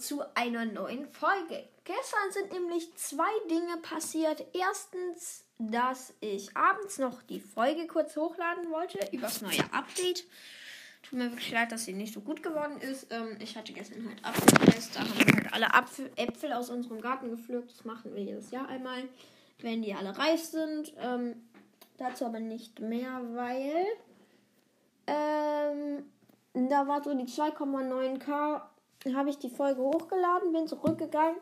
zu einer neuen Folge. Gestern sind nämlich zwei Dinge passiert. Erstens, dass ich abends noch die Folge kurz hochladen wollte über das neue Update. Tut mir wirklich leid, dass sie nicht so gut geworden ist. Ähm, ich hatte gestern halt Apfelfest. Da haben wir halt alle Apfel, Äpfel aus unserem Garten gepflückt. Das machen wir jedes Jahr einmal, wenn die alle reif sind. Ähm, dazu aber nicht mehr, weil ähm, da war so die 2,9k, habe ich die Folge hochgeladen, bin zurückgegangen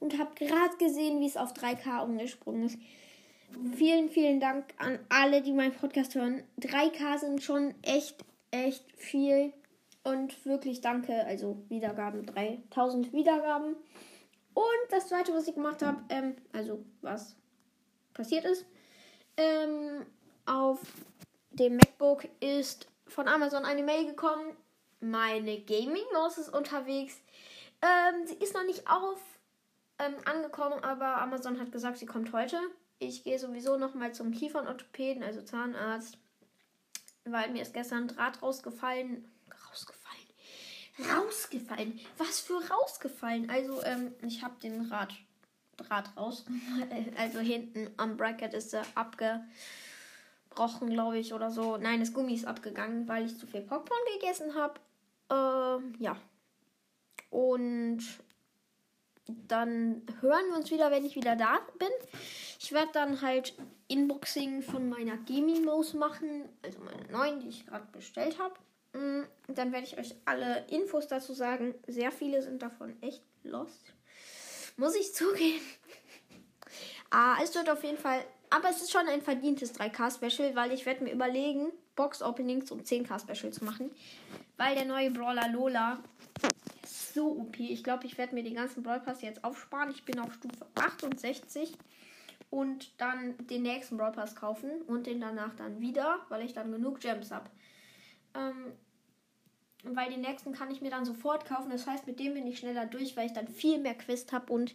und habe gerade gesehen, wie es auf 3k umgesprungen ist. Vielen, vielen Dank an alle, die meinen Podcast hören. 3k sind schon echt, echt viel. Und wirklich danke, also Wiedergaben, 3000 Wiedergaben. Und das zweite, was ich gemacht habe, ähm, also was passiert ist, ähm, auf dem MacBook ist von Amazon eine Mail gekommen. Meine Gaming-Maus ist unterwegs. Ähm, sie ist noch nicht auf ähm, angekommen, aber Amazon hat gesagt, sie kommt heute. Ich gehe sowieso noch mal zum Kiefernorthopäden, also Zahnarzt, weil mir ist gestern Draht rausgefallen. Rausgefallen? Rausgefallen? Was für rausgefallen? Also, ähm, ich habe den Draht, Draht raus. Also hinten am Bracket ist er abge gebrochen, glaube ich, oder so. Nein, das Gummi ist abgegangen, weil ich zu viel Popcorn gegessen habe. Ähm, ja. Und dann hören wir uns wieder, wenn ich wieder da bin. Ich werde dann halt Inboxing von meiner Gaming Mouse machen, also meine neuen, die ich gerade bestellt habe. Mm, dann werde ich euch alle Infos dazu sagen. Sehr viele sind davon echt lost. Muss ich zugeben. ah, es wird auf jeden Fall aber es ist schon ein verdientes 3K-Special, weil ich werde mir überlegen, Box-Openings um 10K-Special zu machen. Weil der neue Brawler Lola ist so OP. Ich glaube, ich werde mir den ganzen Brawl Pass jetzt aufsparen. Ich bin auf Stufe 68 und dann den nächsten Brawl Pass kaufen und den danach dann wieder, weil ich dann genug Gems habe. Ähm, weil den nächsten kann ich mir dann sofort kaufen. Das heißt, mit dem bin ich schneller durch, weil ich dann viel mehr Quest habe und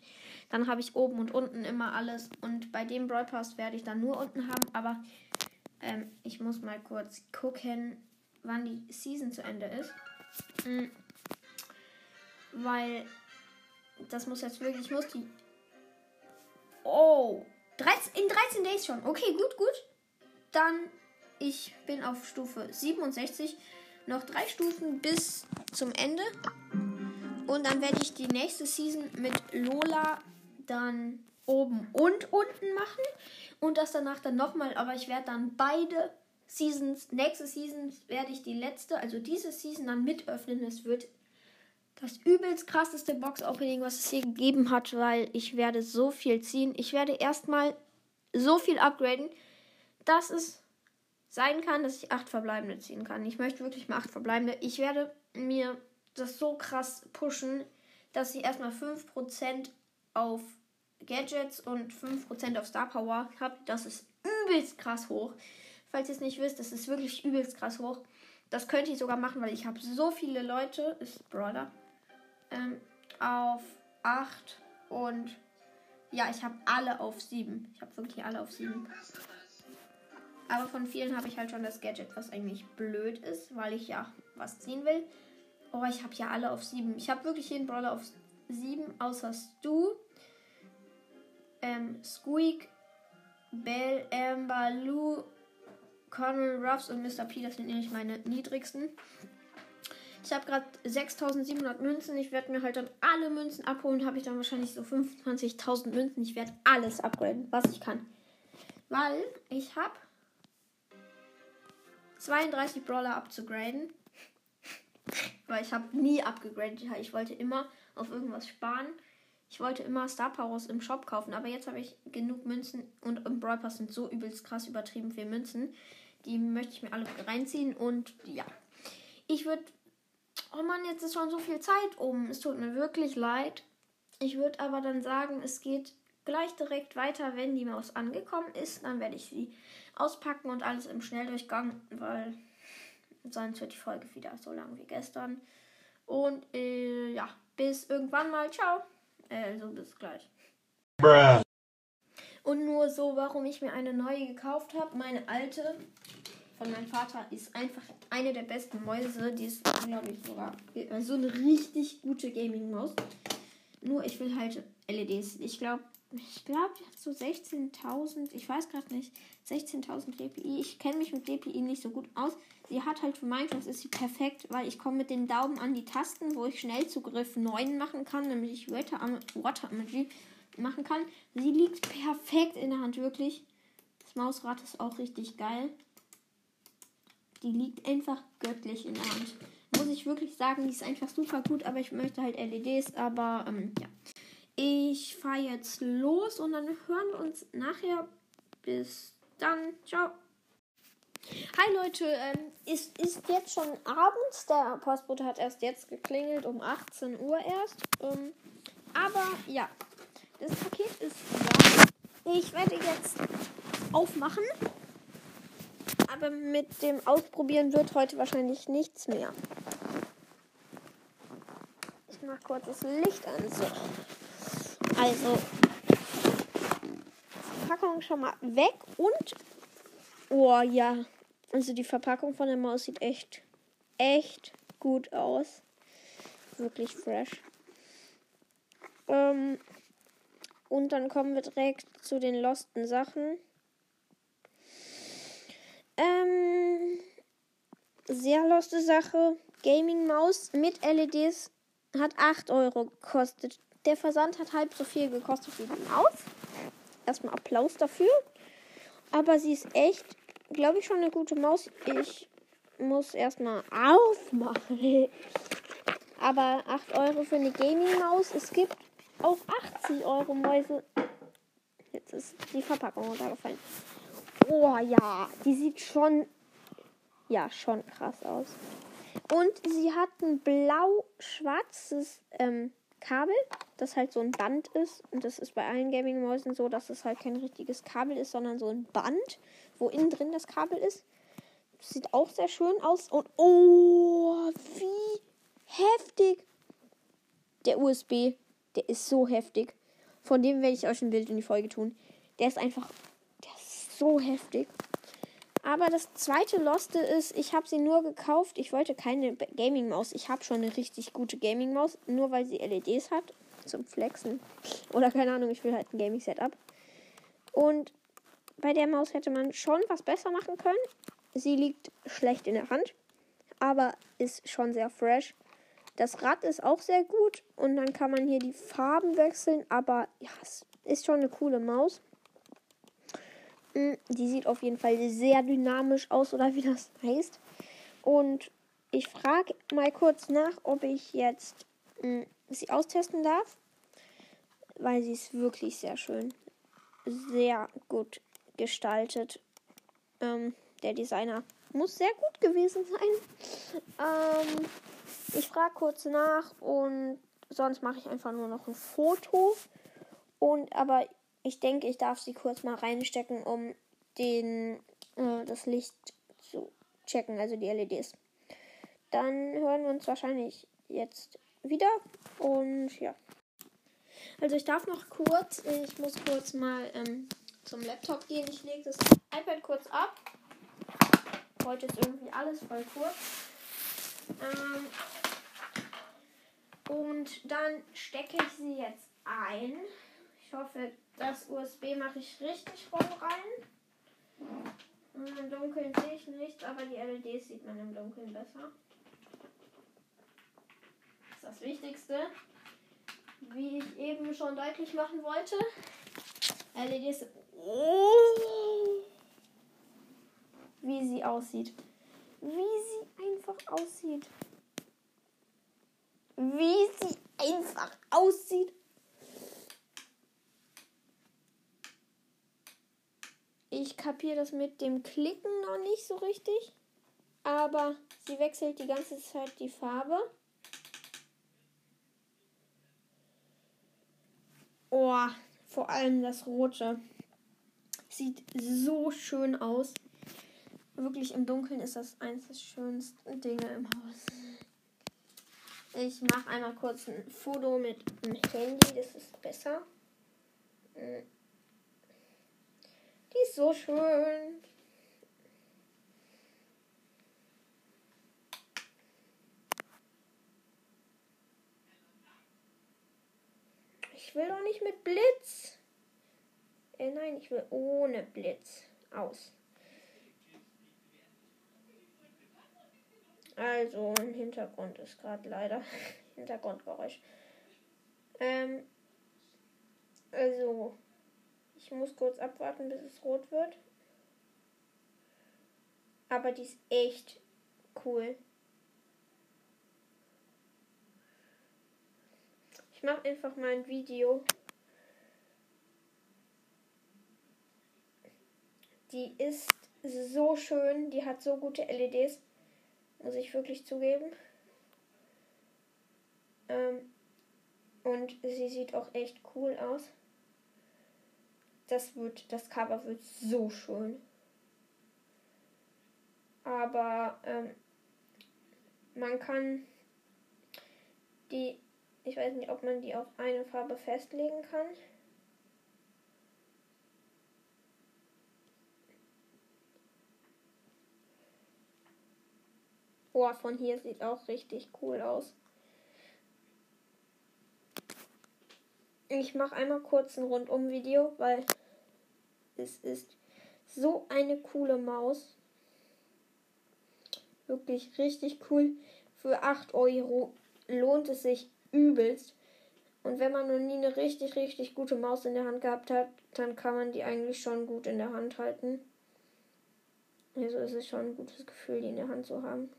dann habe ich oben und unten immer alles. Und bei dem Broadcast werde ich dann nur unten haben. Aber ähm, ich muss mal kurz gucken, wann die Season zu Ende ist. Mhm. Weil das muss jetzt wirklich, ich muss die. Oh, 13, in 13 Days schon. Okay, gut, gut. Dann, ich bin auf Stufe 67 noch drei Stufen bis zum Ende. Und dann werde ich die nächste Season mit Lola dann oben und unten machen. Und das danach dann nochmal. Aber ich werde dann beide Seasons, nächste Season werde ich die letzte, also diese Season dann mit öffnen. Es wird das übelst krasseste Box-Opening, was es hier gegeben hat, weil ich werde so viel ziehen. Ich werde erstmal so viel upgraden, dass es sein kann, dass ich acht Verbleibende ziehen kann. Ich möchte wirklich mal acht Verbleibende. Ich werde mir das so krass pushen, dass ich erstmal 5% auf Gadgets und 5% auf Star Power habe. Das ist übelst krass hoch. Falls ihr es nicht wisst, das ist wirklich übelst krass hoch. Das könnte ich sogar machen, weil ich habe so viele Leute, ist Brawler, ähm, auf 8 und ja, ich habe alle auf 7. Ich habe wirklich alle auf 7. Aber von vielen habe ich halt schon das Gadget, was eigentlich blöd ist, weil ich ja was ziehen will. Oh, ich habe ja alle auf 7. Ich habe wirklich jeden Brawler auf 7, außer Stu, ähm, Squeak, Bell, Amber, Lou, Colonel Ruffs und Mr. P. Das sind nämlich meine niedrigsten. Ich habe gerade 6700 Münzen. Ich werde mir halt dann alle Münzen abholen. Habe ich dann wahrscheinlich so 25.000 Münzen. Ich werde alles upgraden, was ich kann. Weil ich habe 32 Brawler abzugraden. Weil ich habe nie abgegradet. Ich wollte immer auf irgendwas sparen. Ich wollte immer Star Powers im Shop kaufen, aber jetzt habe ich genug Münzen und im Brawl Pass sind so übelst krass übertrieben viele Münzen. Die möchte ich mir alle reinziehen und ja. Ich würde. Oh Mann, jetzt ist schon so viel Zeit um. Es tut mir wirklich leid. Ich würde aber dann sagen, es geht gleich direkt weiter, wenn die Maus angekommen ist. Dann werde ich sie auspacken und alles im Schnelldurchgang, weil sonst wird die Folge wieder so lang wie gestern. Und äh, ja, bis irgendwann mal. Ciao. Also bis gleich. Bruh. Und nur so, warum ich mir eine neue gekauft habe. Meine alte von meinem Vater ist einfach eine der besten Mäuse. Die ist, glaube ich, sogar so eine richtig gute Gaming-Maus. Nur ich will halt LEDs. Ich glaube, ich glaube, die hat so 16.000, ich weiß gerade nicht, 16.000 DPI. Ich kenne mich mit DPI nicht so gut aus. Sie hat halt für Minecraft ist sie perfekt, weil ich komme mit den Daumen an die Tasten, wo ich Schnellzugriff 9 machen kann, nämlich ich Water, Water Emoji machen kann. Sie liegt perfekt in der Hand, wirklich. Das Mausrad ist auch richtig geil. Die liegt einfach göttlich in der Hand. Muss ich wirklich sagen, die ist einfach super gut, aber ich möchte halt LEDs, aber ähm, ja. Ich fahre jetzt los und dann hören wir uns nachher. Bis dann. Ciao. Hi Leute, ähm, es ist jetzt schon abends. Der Postbote hat erst jetzt geklingelt, um 18 Uhr erst. Ähm, aber ja, das Paket ist da. Ich werde jetzt aufmachen. Aber mit dem Ausprobieren wird heute wahrscheinlich nichts mehr. Ich mache kurz das Licht an. So. Also, Verpackung schon mal weg und. Oh ja. Also die Verpackung von der Maus sieht echt, echt gut aus. Wirklich fresh. Ähm, und dann kommen wir direkt zu den losten Sachen. Ähm, sehr loste Sache. Gaming Maus mit LEDs hat 8 Euro gekostet. Der Versand hat halb so viel gekostet wie die Maus. Erstmal Applaus dafür. Aber sie ist echt, glaube ich, schon eine gute Maus. Ich muss erstmal aufmachen. Aber 8 Euro für eine Gaming-Maus. Es gibt auch 80 Euro Mäuse. Jetzt ist die Verpackung runtergefallen. Oh ja, die sieht schon, ja, schon krass aus. Und sie hat ein blau-schwarzes ähm, Kabel, das halt so ein Band ist. Und das ist bei allen Gaming-Mäusen so, dass es halt kein richtiges Kabel ist, sondern so ein Band, wo innen drin das Kabel ist. Das sieht auch sehr schön aus. Und oh, wie heftig. Der USB, der ist so heftig. Von dem werde ich euch ein Bild in die Folge tun. Der ist einfach, der ist so heftig. Aber das zweite Loste ist, ich habe sie nur gekauft. Ich wollte keine Gaming-Maus. Ich habe schon eine richtig gute Gaming-Maus, nur weil sie LEDs hat. Zum Flexen. Oder keine Ahnung, ich will halt ein Gaming-Setup. Und bei der Maus hätte man schon was besser machen können. Sie liegt schlecht in der Hand, aber ist schon sehr fresh. Das Rad ist auch sehr gut und dann kann man hier die Farben wechseln, aber ja, es ist schon eine coole Maus. Die sieht auf jeden Fall sehr dynamisch aus oder wie das heißt. Und ich frage mal kurz nach, ob ich jetzt hm, sie austesten darf. Weil sie ist wirklich sehr schön. Sehr gut gestaltet. Ähm, der Designer muss sehr gut gewesen sein. Ähm, ich frage kurz nach und sonst mache ich einfach nur noch ein Foto. Und aber ich denke, ich darf sie kurz mal reinstecken, um den, äh, das Licht zu checken, also die LEDs. Dann hören wir uns wahrscheinlich jetzt wieder und ja. Also ich darf noch kurz, ich muss kurz mal ähm, zum Laptop gehen. Ich lege das iPad kurz ab. Heute ist irgendwie alles voll kurz. Ähm, und dann stecke ich sie jetzt ein. Ich hoffe, das USB mache ich richtig rum rein. Im Dunkeln sehe ich nichts, aber die LEDs sieht man im Dunkeln besser. Das Wichtigste. Wie ich eben schon deutlich machen wollte. LEDs. Oh, wie sie aussieht. Wie sie einfach aussieht. Wie sie einfach aussieht. Ich kapiere das mit dem Klicken noch nicht so richtig. Aber sie wechselt die ganze Zeit die Farbe. Oh, vor allem das Rote. Sieht so schön aus. Wirklich im Dunkeln ist das eines der schönsten Dinge im Haus. Ich mache einmal kurz ein Foto mit dem Handy, das ist besser. Hm. Die ist so schön. Ich will doch nicht mit Blitz. Äh, nein, ich will ohne Blitz. Aus. Also, im Hintergrund ist gerade leider Hintergrundgeräusch. Ähm, also, ich muss kurz abwarten, bis es rot wird. Aber die ist echt cool. Ich mache einfach mal ein Video. Die ist so schön, die hat so gute LEDs, muss ich wirklich zugeben. Ähm, und sie sieht auch echt cool aus. Das wird, das Cover wird so schön. Aber ähm, man kann die, ich weiß nicht, ob man die auf eine Farbe festlegen kann. Oh, von hier sieht auch richtig cool aus. Ich mache einmal kurz ein Rundum-Video, weil es ist so eine coole Maus. Wirklich richtig cool. Für 8 Euro lohnt es sich übelst. Und wenn man noch nie eine richtig, richtig gute Maus in der Hand gehabt hat, dann kann man die eigentlich schon gut in der Hand halten. Also ist es schon ein gutes Gefühl, die in der Hand zu haben.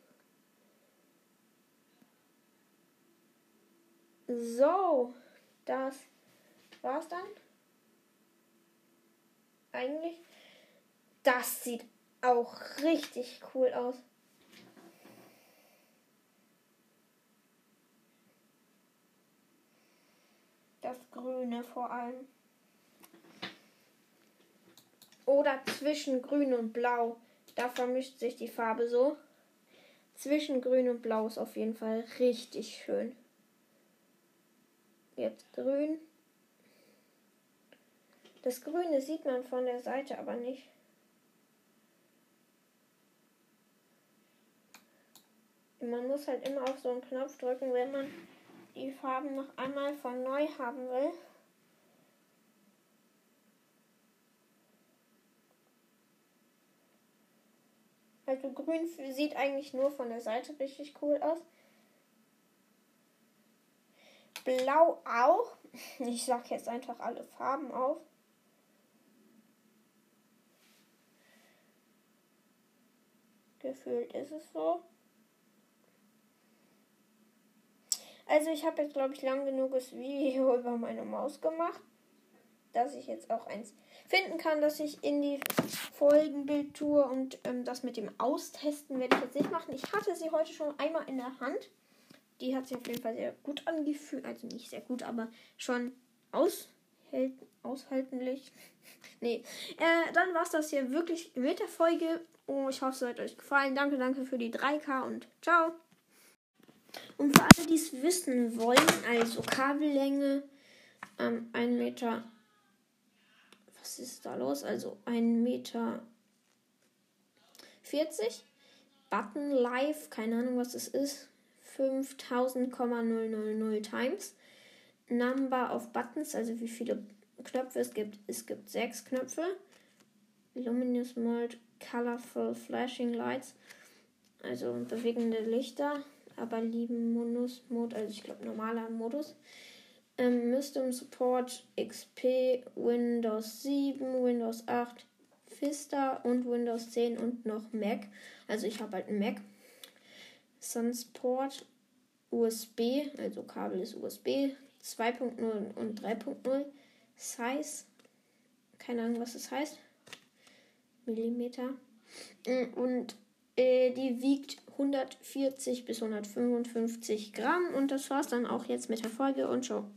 So, das war's dann. Eigentlich. Das sieht auch richtig cool aus. Das Grüne vor allem. Oder zwischen Grün und Blau. Da vermischt sich die Farbe so. Zwischen Grün und Blau ist auf jeden Fall richtig schön. Jetzt Grün. Das Grüne sieht man von der Seite aber nicht. Man muss halt immer auf so einen Knopf drücken, wenn man die Farben noch einmal von neu haben will. Also grün sieht eigentlich nur von der Seite richtig cool aus. Blau auch. Ich sag jetzt einfach alle Farben auf. Gefühlt ist es so. Also ich habe jetzt, glaube ich, lang genug das Video über meine Maus gemacht, dass ich jetzt auch eins finden kann, dass ich in die Folgenbild tue. Und ähm, das mit dem Austesten werde ich jetzt nicht machen. Ich hatte sie heute schon einmal in der Hand. Die hat sich auf jeden Fall sehr gut angefühlt. Also nicht sehr gut, aber schon aushält, aushaltenlich. nee. Äh, dann war es das hier wirklich mit der Folge. Oh, ich hoffe, es hat euch gefallen. Danke, danke für die 3K und ciao. Und für alle, die es wissen wollen, also Kabellänge ähm, 1 Meter. Was ist da los? Also 1 Meter 40. Button Live, keine Ahnung, was das ist. 5000,000 times. Number of Buttons, also wie viele Knöpfe es gibt. Es gibt sechs Knöpfe. Luminous Mode, Colorful Flashing Lights, also bewegende Lichter aber lieben Modus, Mode, also ich glaube normaler Modus. Ähm, System Support XP, Windows 7, Windows 8, Vista und Windows 10 und noch Mac. Also ich habe halt einen Mac. Sunsport USB, also Kabel ist USB 2.0 und 3.0. Size, keine Ahnung, was das heißt. Millimeter. Und äh, die wiegt 140 bis 155 Gramm. Und das war's dann auch jetzt mit der Folge und ciao.